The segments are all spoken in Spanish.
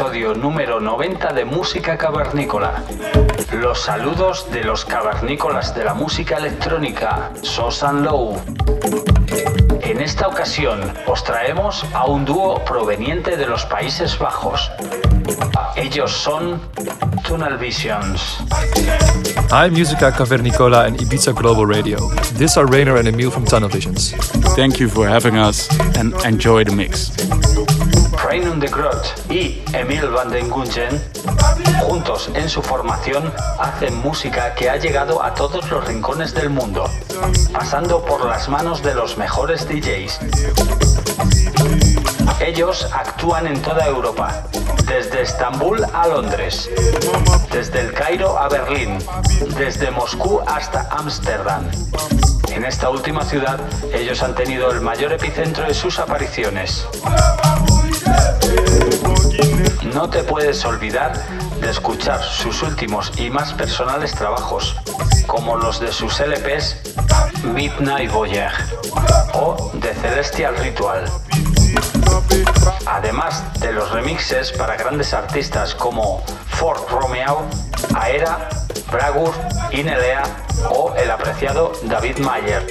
Episodio número 90 de Música Cavernícola. Los saludos de los cavernícolas de la música electrónica, Sosan Low. En esta ocasión os traemos a un dúo proveniente de los Países Bajos. Ellos son Tunnel Visions. Hi, Musica Cavernicola and Ibiza Global Radio. This are Rainer and Emil from Tunnel Visions. Thank you for having us and enjoy the mix. Rainer de Grot y Emil van den Gungen, juntos en su formación, hacen música que ha llegado a todos los rincones del mundo, pasando por las manos de los mejores DJs. Ellos actúan en toda Europa, desde Estambul a Londres, desde el Cairo a Berlín, desde Moscú hasta Ámsterdam. En esta última ciudad, ellos han tenido el mayor epicentro de sus apariciones. No te puedes olvidar de escuchar sus últimos y más personales trabajos, como los de sus LPs Midnight Voyage o The Celestial Ritual. Además de los remixes para grandes artistas como Fort Romeo, Aera, Bragur, Inelea o el apreciado David Mayer.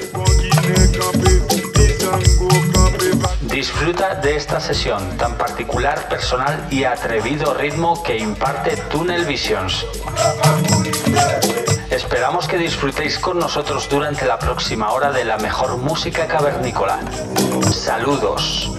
Disfruta de esta sesión tan particular, personal y atrevido ritmo que imparte Tunnel Visions. Esperamos que disfrutéis con nosotros durante la próxima hora de la mejor música cavernícola. Saludos.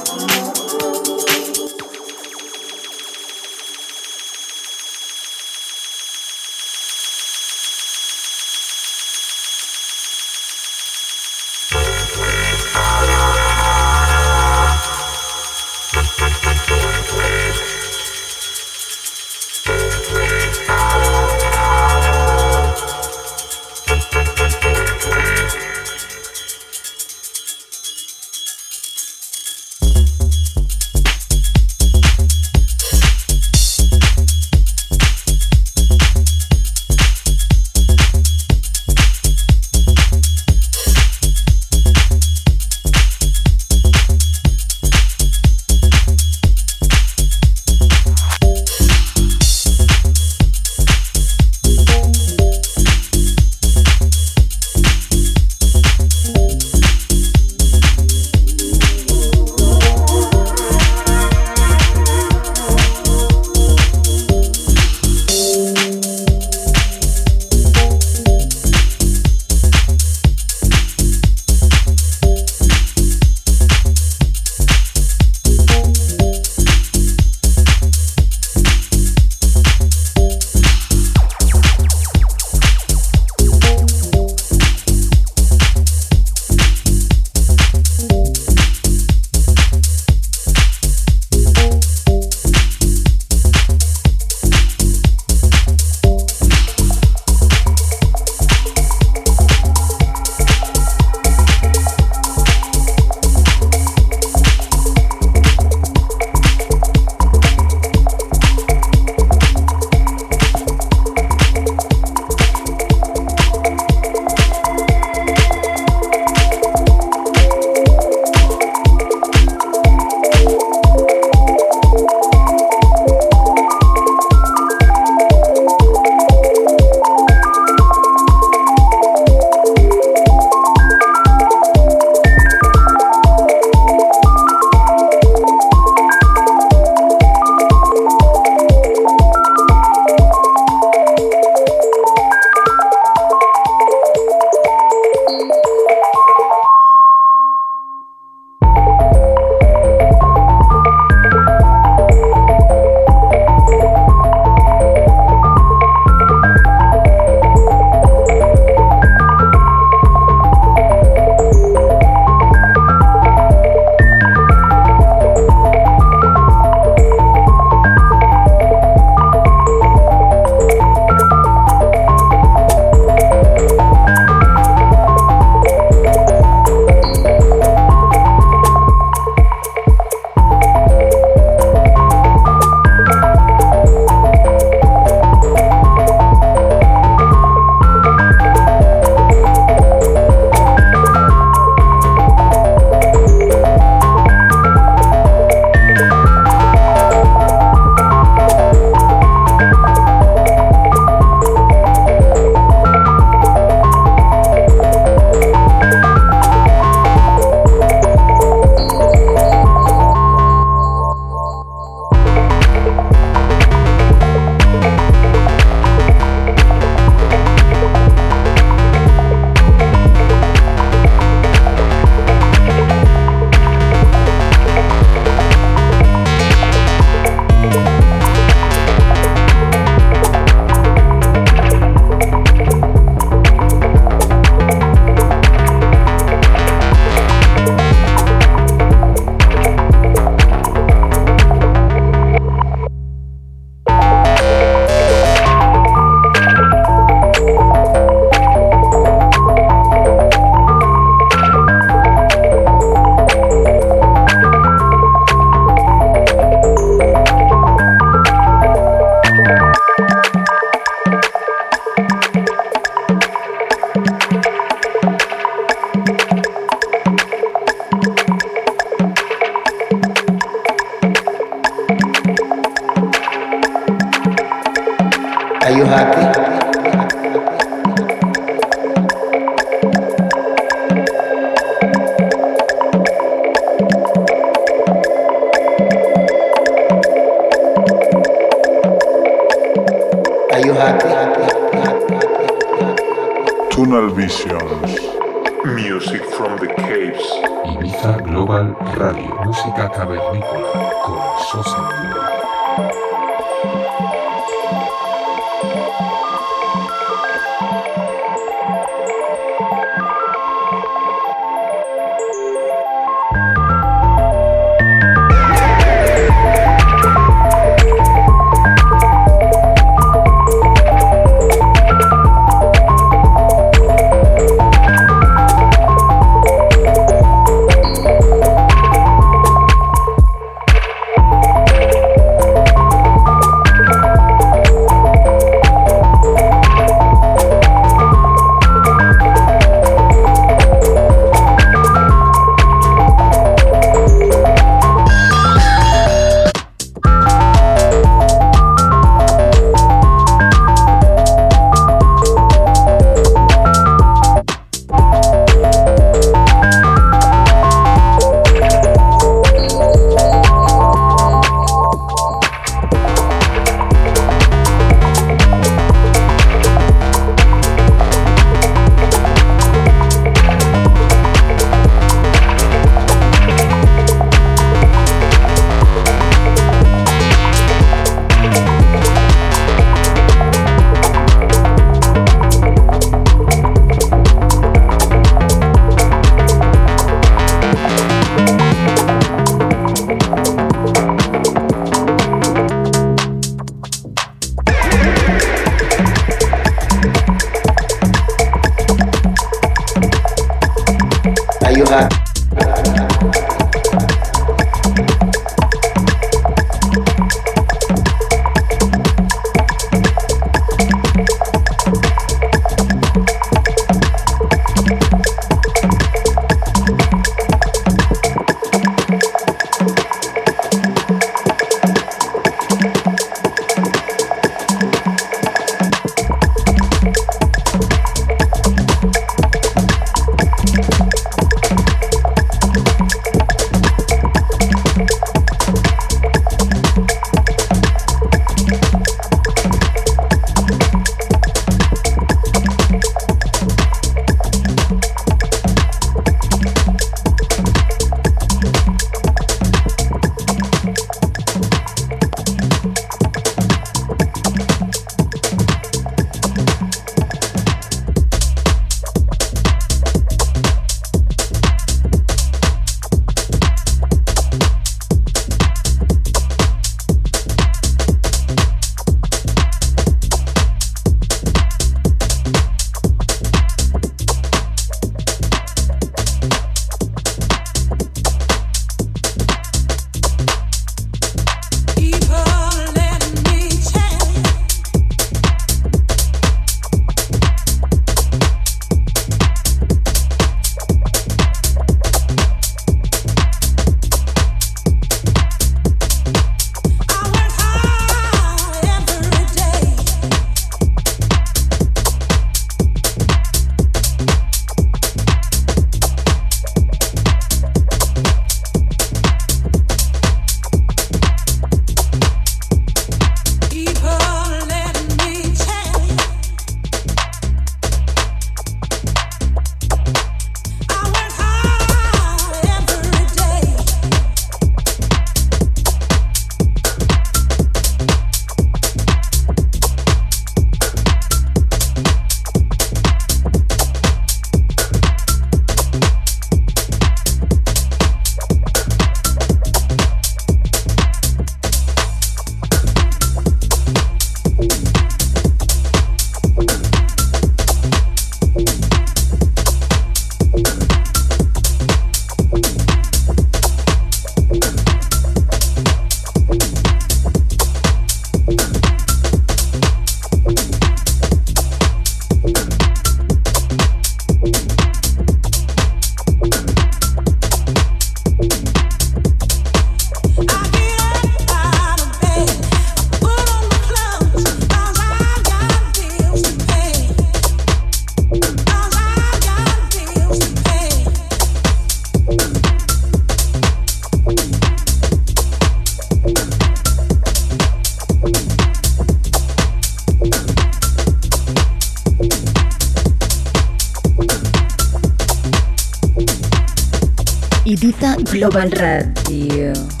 Global Radio.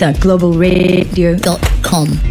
ibizaglobalradio.com. Tunnel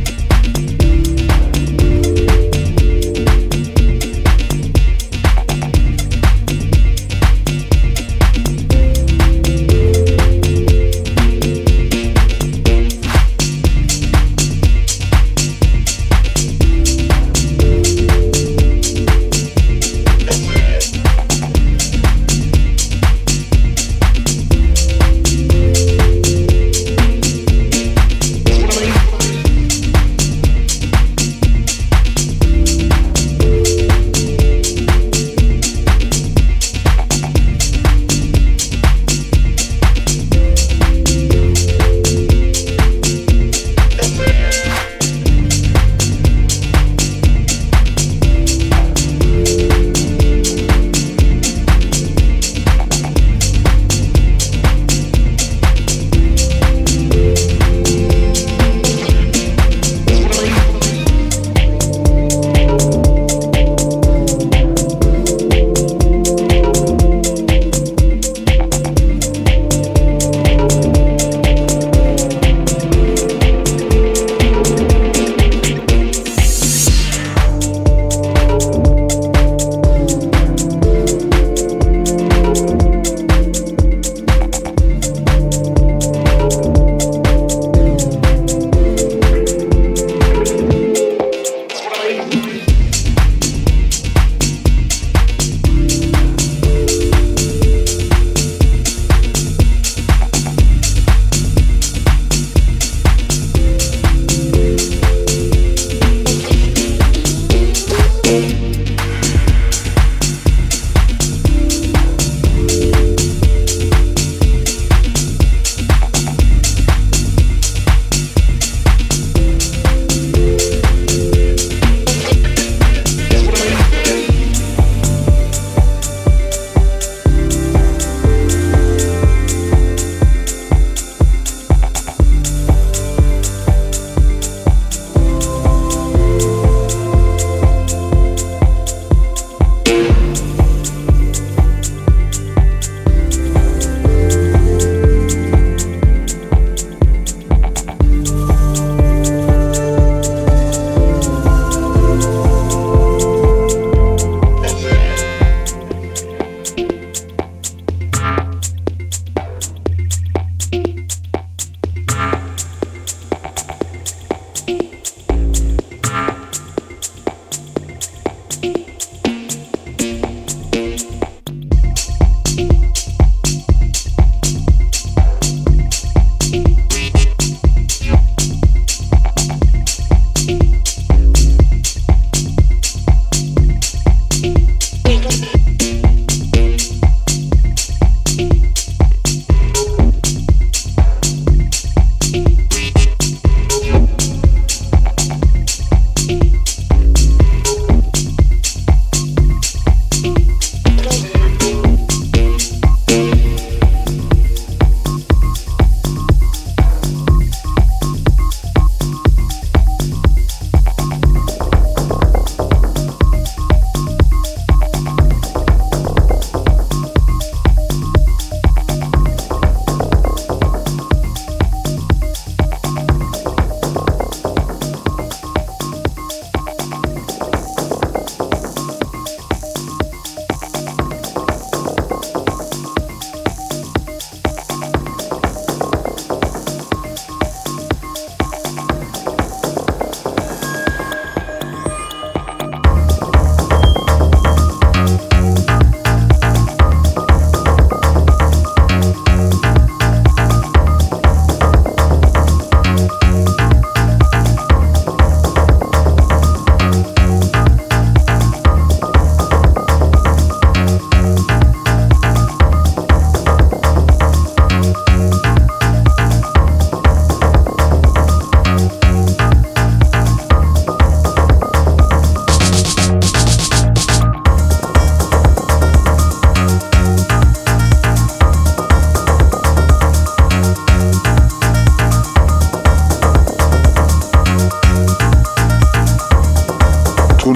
Podcast.